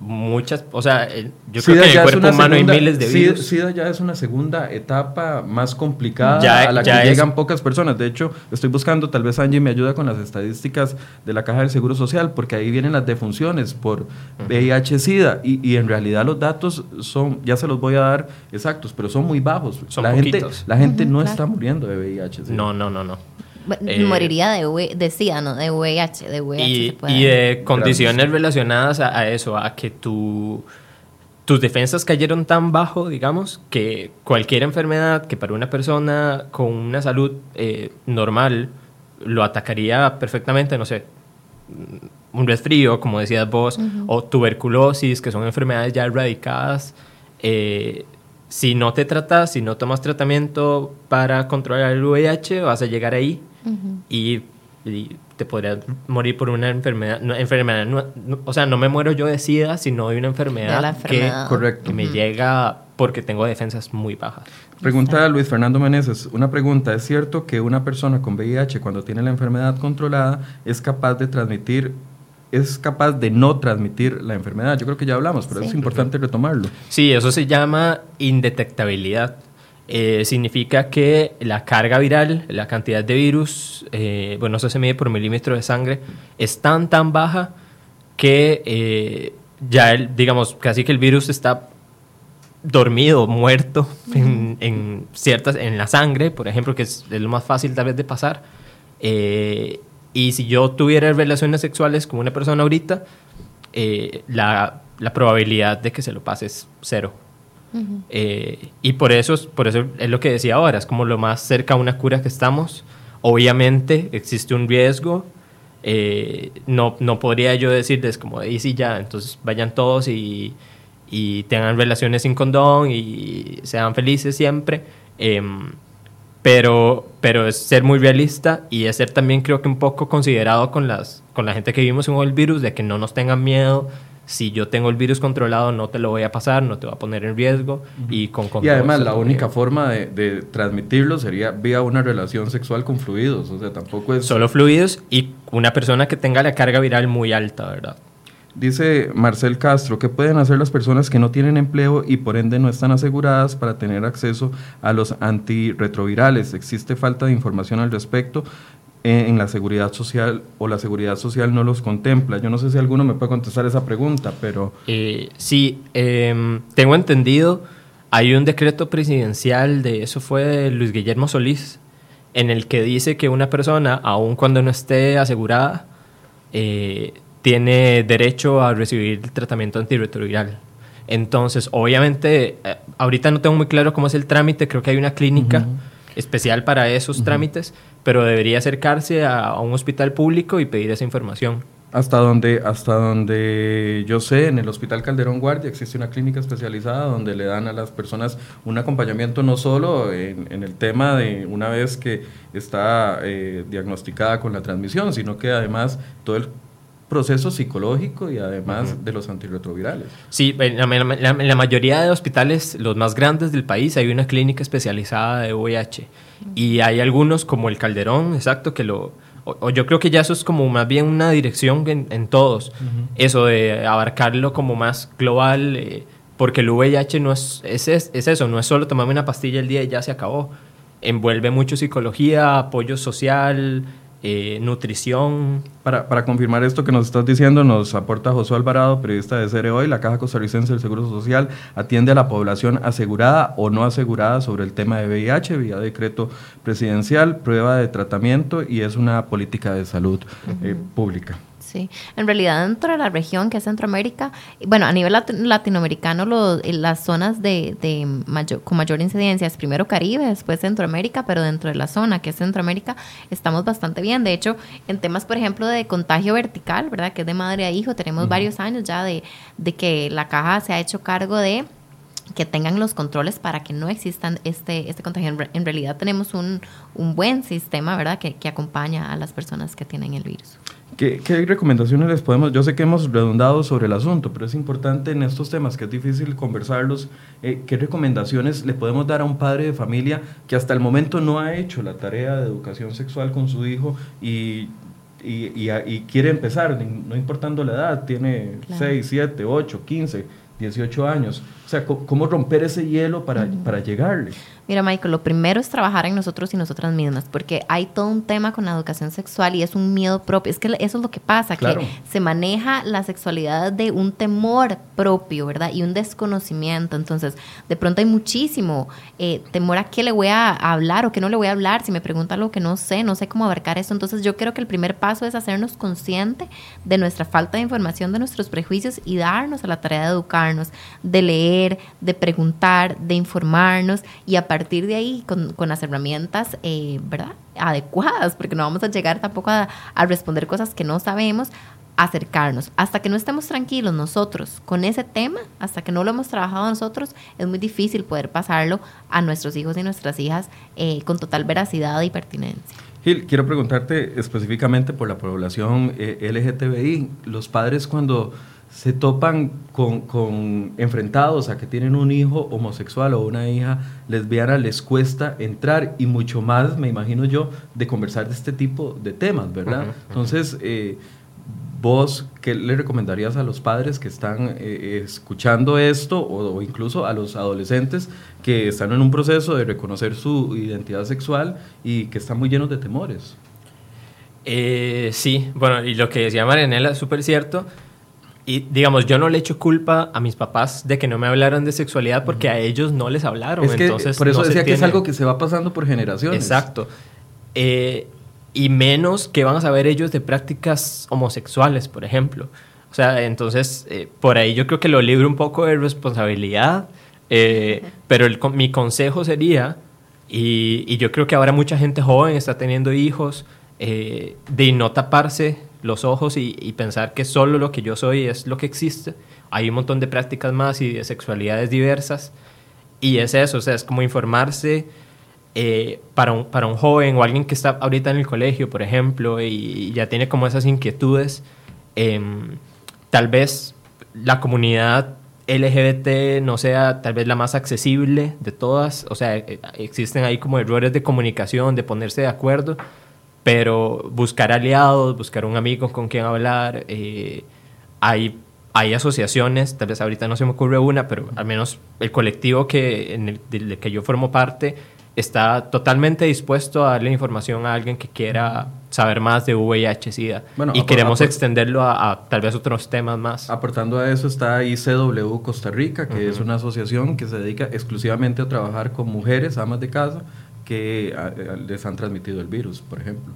Muchas, o sea, el- yo creo que en el ya es cuerpo una humano segunda- hay miles de virus. SIDA ya es una segunda etapa más complicada Ya- a la ya que es- llegan pocas personas. De hecho, estoy buscando, tal vez Angie me ayuda con las estadísticas de la Caja del Seguro Social, porque ahí vienen las defunciones por VIH-Sida y, y en realidad los datos son, ya se los voy a dar exactos, pero son muy bajos. Son la gente, la gente no claro. está muriendo de VIH-Sida. No, no, no, no. Eh, Moriría de, V- de SIDA, no de VIH. De VIH Y, se puede- y de condiciones relacionadas a, a eso, a que tu, tus defensas cayeron tan bajo, digamos, que cualquier enfermedad que para una persona con una salud eh, normal lo atacaría perfectamente, no sé, un resfrío, como decías vos, o tuberculosis, que son enfermedades ya erradicadas. eh, si no te tratas, si no tomas tratamiento para controlar el VIH, vas a llegar ahí y, y te podrías morir por una enfermedad. no- enfermedad no- no- o sea, no me muero yo de SIDA, sino de una enfermedad, De la que- enfermedad. Correcto. que, me llega porque tengo defensas muy bajas. Pregunta a Luis Fernando Meneses. Una pregunta. ¿Es cierto que una persona con VIH, cuando tiene la enfermedad controlada, es capaz de transmitir, es capaz de no transmitir la enfermedad? Yo creo que ya hablamos, pero Sí. es importante retomarlo. Sí, eso se llama indetectabilidad. Eh, significa que la carga viral, la cantidad de virus, eh, bueno, eso se mide por milímetro de sangre, es tan, tan baja que eh, ya, el, digamos, casi que el virus está dormido, muerto en, en ciertas, en la sangre, por ejemplo, que es, es lo más fácil tal vez de pasar. Eh, y si yo tuviera relaciones sexuales con una persona ahorita, la, la probabilidad de que se lo pase es cero. Eh, y por eso, es- por eso es lo que decía ahora, es como lo más cerca a una cura que estamos. Obviamente existe un riesgo. eh, no, no podría yo decirles como, y sí, ya, entonces vayan todos y, y tengan relaciones sin condón y sean felices siempre. Em, pero, pero es ser muy realista y es ser también creo que un poco considerado con, las, con la gente que vivimos con el virus, de que no nos tengan miedo. Si yo tengo el virus controlado, no te lo voy a pasar, no te va a poner en riesgo. Y con Y control además se la única forma de, de transmitirlo sería vía una relación sexual con fluidos. O sea, tampoco es... Solo fluidos y una persona que tenga la carga viral muy alta, ¿verdad? Dice Marcel Castro, ¿qué pueden hacer las personas que no tienen empleo y por ende no están aseguradas para tener acceso a los antirretrovirales? ¿Existe falta de información al respecto en, en la seguridad social o la seguridad social no los contempla? Yo no sé si alguno me puede contestar esa pregunta, pero Eh, sí, em, tengo entendido, hay un decreto presidencial de eso fue de Luis Guillermo Solís, en el que dice que una persona, aun cuando no esté asegurada, eh, tiene derecho a recibir el tratamiento antirretroviral. Entonces, obviamente, eh, ahorita no tengo muy claro cómo es el trámite, creo que hay una clínica especial para esos trámites, pero debería acercarse a, un hospital público y pedir esa información. hasta donde, hasta donde yo sé, en el Hospital Calderón Guardia existe una clínica especializada donde le dan a las personas un acompañamiento no solo en, en el tema de una vez que está eh, diagnosticada con la transmisión, sino que además todo el proceso psicológico y además de los antirretrovirales. Sí, en la, mayoría de hospitales, los más grandes del país, hay una clínica especializada de VIH. Y hay algunos, como el Calderón, exacto, que lo... O, o yo creo que ya eso es como más bien una dirección en, en todos. Eso de abarcarlo como más global, eh, porque el VIH no es, es, es eso, no es solo tomarme una pastilla el día y ya se acabó. envuelve mucho psicología, apoyo social, eh, nutrición. Para, para, confirmar esto que nos estás diciendo, nos aporta Josué Alvarado, periodista de CR Hoy. La Caja Costarricense del Seguro Social atiende a la población asegurada o no asegurada sobre el tema de VIH vía decreto presidencial, prueba de tratamiento y es una política de salud eh, pública. Sí, en realidad dentro de la región que es Centroamérica, bueno, a nivel latinoamericano, las zonas de, de mayor, con mayor incidencia es primero Caribe, después Centroamérica, pero dentro de la zona que es Centroamérica estamos bastante bien. De hecho, en temas, por ejemplo, de contagio vertical, ¿verdad? Que es de madre a hijo, tenemos varios años ya de, de que la caja se ha hecho cargo de que tengan los controles para que no existan este, este contagio. En, realidad tenemos un, un, buen sistema, ¿verdad?, que, que acompaña a las personas que tienen el virus. ¿Qué, recomendaciones les podemos? Yo sé que hemos redundado sobre el asunto, pero es importante en estos temas que es difícil conversarlos. Eh, ¿Qué recomendaciones le podemos dar a un padre de familia que hasta el momento no ha hecho la tarea de educación sexual con su hijo y, y, quiere empezar, no importando la edad, tiene 6, 7, 8, 15, 18 años? O sea, ¿cómo romper ese hielo para, para llegarle? Mira, Michael, lo primero es trabajar en nosotros y nosotras mismas, porque hay todo un tema con la educación sexual y es un miedo propio. Es que eso es lo que pasa, que se maneja la sexualidad de un temor propio, ¿verdad? Y un desconocimiento. Entonces, de pronto hay muchísimo eh, temor a qué le voy a hablar o qué no le voy a hablar. Si me pregunta algo que no sé, no sé cómo abarcar eso. Entonces, yo creo que el primer paso es hacernos consciente de nuestra falta de información, de nuestros prejuicios y darnos a la tarea de educarnos, de leer, de preguntar, de informarnos y a partir de ahí con, con las herramientas, eh, ¿verdad? Adecuadas, porque no vamos a llegar tampoco a, a responder cosas que no sabemos, acercarnos. Hasta que no estemos tranquilos nosotros con ese tema, hasta que no lo hemos trabajado nosotros, es muy difícil poder pasarlo a nuestros hijos y nuestras hijas eh, con total veracidad y pertinencia. Gil, quiero preguntarte específicamente por la población eh, LGTBI. Los padres cuando se topan con, con, enfrentados a que tienen un hijo homosexual o una hija lesbiana, les cuesta entrar y mucho más, me imagino yo, de conversar de este tipo de temas, ¿verdad? Entonces, eh, vos, ¿qué le recomendarías a los padres que están eh, escuchando esto o, incluso a los adolescentes que están en un proceso de reconocer su identidad sexual y que están muy llenos de temores? Eh, sí, bueno, y lo que decía Marianela es súper cierto y digamos, yo no le echo culpa a mis papás de que no me hablaron de sexualidad porque a ellos no les hablaron. Es que, entonces, por eso decía que es algo que se va pasando por generaciones. Exacto. Eh, y menos que van a saber ellos de prácticas homosexuales, por ejemplo. O sea, entonces, eh, por ahí yo creo que lo libro un poco de responsabilidad, eh, pero el, mi consejo sería, y, y, yo creo que ahora mucha gente joven está teniendo hijos, de no taparse los ojos y, pensar que solo lo que yo soy es lo que existe. Hay un montón de prácticas más y de sexualidades diversas. Y es eso, o sea, es como informarse eh, para, un, para un joven o alguien que está ahorita en el colegio, por ejemplo, y, ya tiene como esas inquietudes. Em, tal vez la comunidad LGBT no sea tal vez la más accesible de todas, o sea, eh, existen ahí como errores de comunicación, de ponerse de acuerdo, pero buscar aliados, buscar un amigo con quien hablar, eh, hay, hay asociaciones, tal vez ahorita no se me ocurre una, pero al menos el colectivo que, en el, del que yo formo parte está totalmente dispuesto a darle información a alguien que quiera saber más de VIH-Sida. y queremos extenderlo a, tal vez otros temas más. Aportando a eso está ICW Costa Rica, que es una asociación que se dedica exclusivamente a trabajar con mujeres, amas de casa, que les han transmitido el virus, por ejemplo.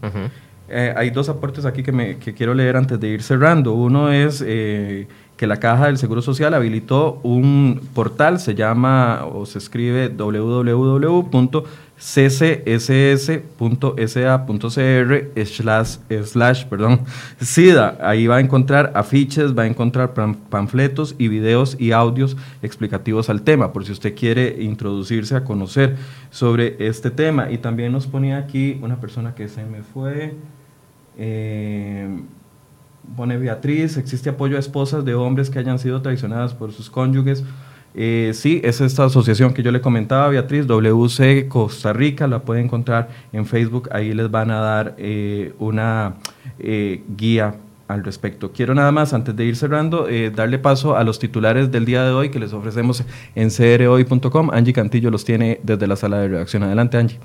Eh, hay dos aportes aquí que, me, que quiero leer antes de ir cerrando. Uno es eh, que la Caja del Seguro Social habilitó un portal, se llama o se escribe www ccss.sa.cr slash, slash perdón, SIDA. Ahí va a encontrar afiches, va a encontrar panfletos y videos y audios explicativos al tema, por si usted quiere introducirse a conocer sobre este tema. Y también nos ponía aquí una persona que se me fue. Eh, pone Beatriz, existe apoyo a esposas de hombres que hayan sido traicionadas por sus cónyuges eh, sí, es esta asociación que yo le comentaba, Beatriz, WC Costa Rica, la puede encontrar en Facebook, ahí les van a dar eh, una eh, guía al respecto. Quiero nada más, antes de ir cerrando, darle paso a los titulares del día de hoy que les ofrecemos en crhoy.com. Angie Cantillo los tiene desde la sala de redacción. Adelante, Angie.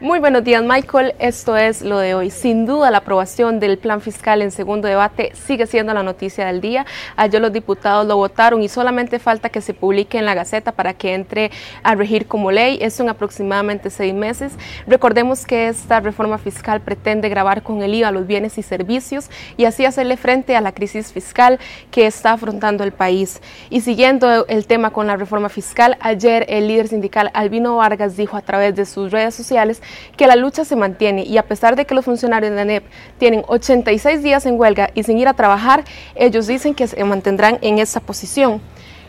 Muy buenos días, Michael. Esto es lo de hoy. Sin duda, la aprobación del plan fiscal en segundo debate sigue siendo la noticia del día. Ayer los diputados lo votaron y solamente falta que se publique en la Gaceta para que entre a regir como ley. Eso en aproximadamente seis meses. Recordemos que esta reforma fiscal pretende grabar con el IVA los bienes y servicios y así hacerle frente a la crisis fiscal que está afrontando el país. Y siguiendo el tema con la reforma fiscal, ayer el líder sindical Albino Vargas dijo a través de sus redes sociales que la lucha se mantiene y a pesar de que los funcionarios de la ANEP tienen 86 días en huelga y sin ir a trabajar, ellos dicen que se mantendrán en esa posición.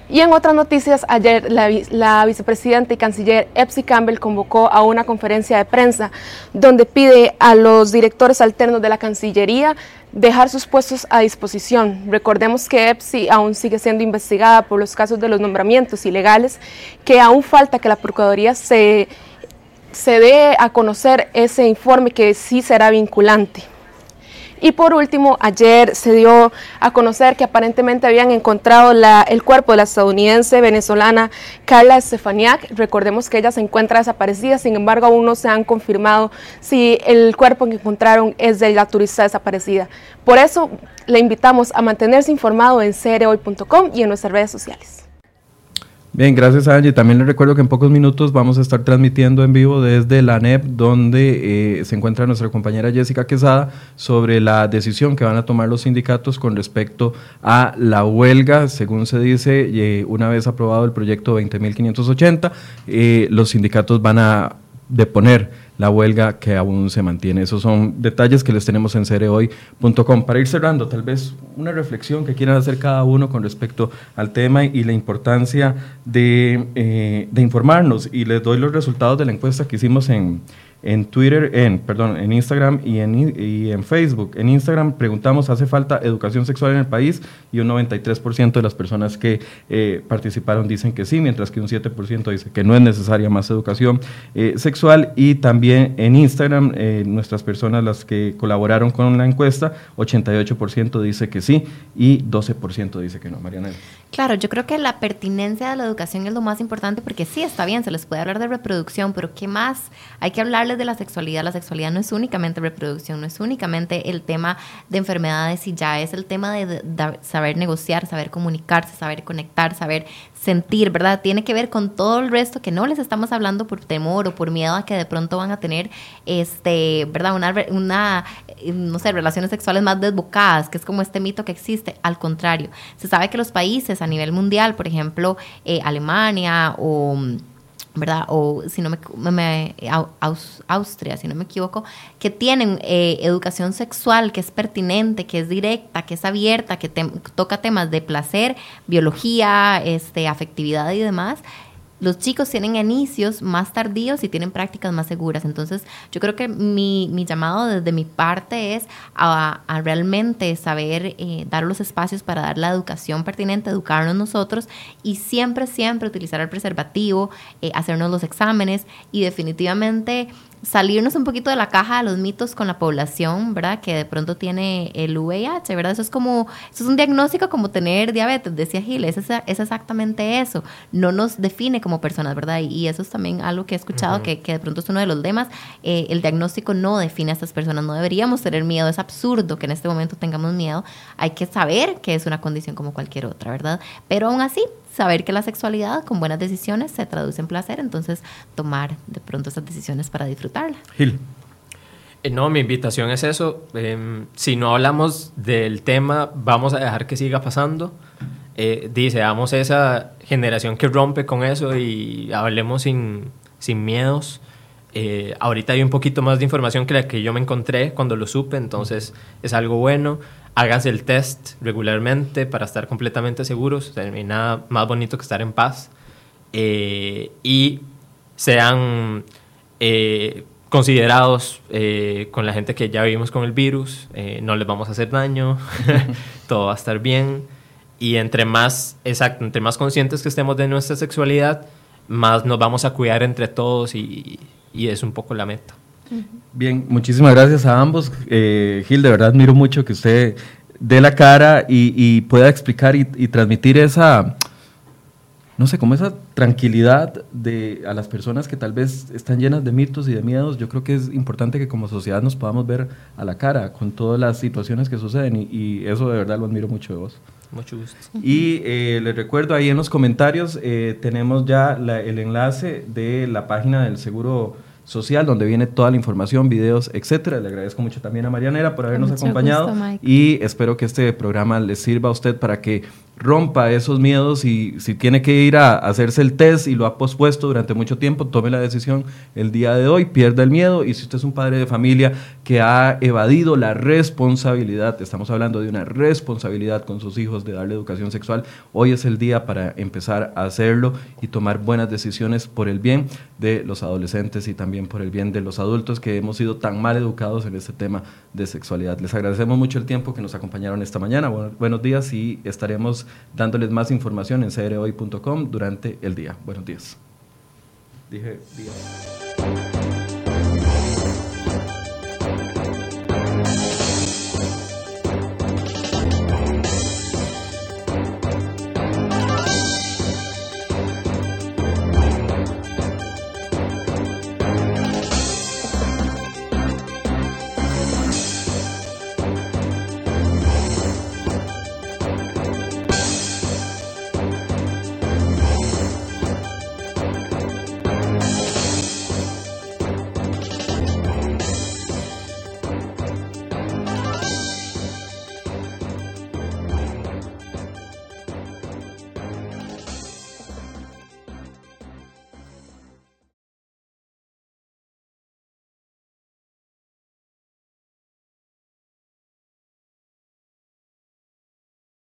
Y en otras noticias, ayer la, vicepresidenta y canciller Epsi Campbell convocó a una conferencia de prensa donde pide a los directores alternos de la Cancillería dejar sus puestos a disposición. Recordemos que Epsi aún sigue siendo investigada por los casos de los nombramientos ilegales, que aún falta que la Procuraduría se se dé a conocer ese informe que sí será vinculante. Y por último, ayer se dio a conocer que aparentemente habían encontrado el cuerpo de la estadounidense venezolana Carla Estefaniak. Recordemos que ella se encuentra desaparecida, sin embargo aún no se han confirmado si el cuerpo que encontraron es de la turista desaparecida. Por eso le invitamos a mantenerse informado en cereoy.com y en nuestras redes sociales. Bien, gracias Angie. También les recuerdo que en pocos minutos vamos a estar transmitiendo en vivo desde la NEP, donde eh, se encuentra nuestra compañera Jessica Quesada, sobre la decisión que van a tomar los sindicatos con respecto a la huelga. Según se dice, eh, una vez aprobado el proyecto 20.580, eh, los sindicatos van a deponer la huelga que aún se mantiene. Esos son detalles que les tenemos en cereoy.com. Para ir cerrando, tal vez una reflexión que quieran hacer cada uno con respecto al tema y la importancia de, eh, de informarnos. Y les doy los resultados de la encuesta que hicimos en, en Twitter, en, perdón, en Instagram y en, y en Facebook. En Instagram preguntamos, ¿hace falta educación sexual en el país? Y un 93% de las personas que eh, participaron dicen que sí, mientras que un 7% dice que no es necesaria más educación eh, sexual. Y también en Instagram, eh, nuestras personas, las que colaboraron con la encuesta, 88% dice que sí y 12% dice que no. Mariana. Claro, yo creo que la pertinencia de la educación es lo más importante porque sí, está bien, se les puede hablar de reproducción, pero ¿qué más? Hay que hablarles de la sexualidad. La sexualidad no es únicamente reproducción, no es únicamente el tema de enfermedades y ya es el tema de, saber negociar, saber comunicarse, saber conectar, saber sentir, ¿verdad? Tiene que ver con todo el resto que no les estamos hablando por temor o por miedo a que de pronto van a tener, este, ¿verdad? Una, una no sé, relaciones sexuales más desbocadas, que es como este mito que existe. Al contrario, se sabe que los países a nivel mundial, por ejemplo, eh, Alemania o ¿verdad? O si no me, Austria, si no me equivoco, que tienen eh, educación sexual que es pertinente, que es directa, que es abierta, que toca temas de placer, biología, este, afectividad y demás, los chicos tienen inicios más tardíos y tienen prácticas más seguras. Entonces, yo creo que mi, llamado desde mi parte es a, realmente saber eh, dar los espacios para dar la educación pertinente, educarnos nosotros y siempre, siempre utilizar el preservativo, eh, hacernos los exámenes y definitivamente salirnos un poquito de la caja de los mitos con la población, ¿verdad? Que de pronto tiene el VIH, ¿verdad? Eso es como, eso es un diagnóstico como tener diabetes, decía Gil, es, es exactamente eso. No nos define como personas, ¿verdad? Y, eso es también algo que he escuchado, que, que, de pronto es uno de los lemas. Eh, el diagnóstico no define a estas personas, no deberíamos tener miedo, es absurdo que en este momento tengamos miedo. Hay que saber que es una condición como cualquier otra, ¿verdad? Pero aún así, saber que la sexualidad con buenas decisiones se traduce en placer, entonces tomar de pronto esas decisiones para disfrutarla. Gil. Eh, no, mi invitación es eso. Em, si no hablamos del tema, vamos a dejar que siga pasando. Eh, dice, damos esa generación que rompe con eso y hablemos sin, sin miedos. Eh, ahorita hay un poquito más de información que la que yo me encontré cuando lo supe, entonces es algo bueno háganse el test regularmente para estar completamente seguros. no hay nada más bonito que estar en paz. Eh, y sean eh, considerados eh, con la gente que ya vivimos con el virus. no les vamos a hacer daño. Todo va a estar bien. Y entre más, exacto, entre más conscientes que estemos de nuestra sexualidad, más nos vamos a cuidar entre todos y, y es un poco la meta. Bien, muchísimas gracias a ambos. Eh, Gil, de verdad admiro mucho que usted dé la cara y, pueda explicar y, transmitir esa, no sé, como esa tranquilidad de a las personas que tal vez están llenas de mitos y de miedos, yo creo que es importante que como sociedad nos podamos ver a la cara con todas las situaciones que suceden y, y eso de verdad lo admiro mucho de vos. Mucho gusto. Y eh, les recuerdo ahí en los comentarios eh, tenemos ya la- el enlace de la página del Seguro Social donde viene toda la información, videos, etcétera. Le agradezco mucho también a Marianera por habernos acompañado gusto, y espero que este programa le sirva a usted para que rompa esos miedos y si tiene que ir a hacerse el test y lo ha pospuesto durante mucho tiempo, tome la decisión el día de hoy, pierda el miedo y si usted es un padre de familia que ha evadido la responsabilidad, estamos hablando de una responsabilidad con sus hijos de darle educación sexual, hoy es el día para empezar a hacerlo y tomar buenas decisiones por el bien de los adolescentes y también por el bien de los adultos que hemos sido tan mal educados en este tema de sexualidad. Les agradecemos mucho el tiempo que nos acompañaron esta mañana. Bu- buenos días y estaremos dándoles más información en crhoy.com durante el día. Buenos días. Dije días.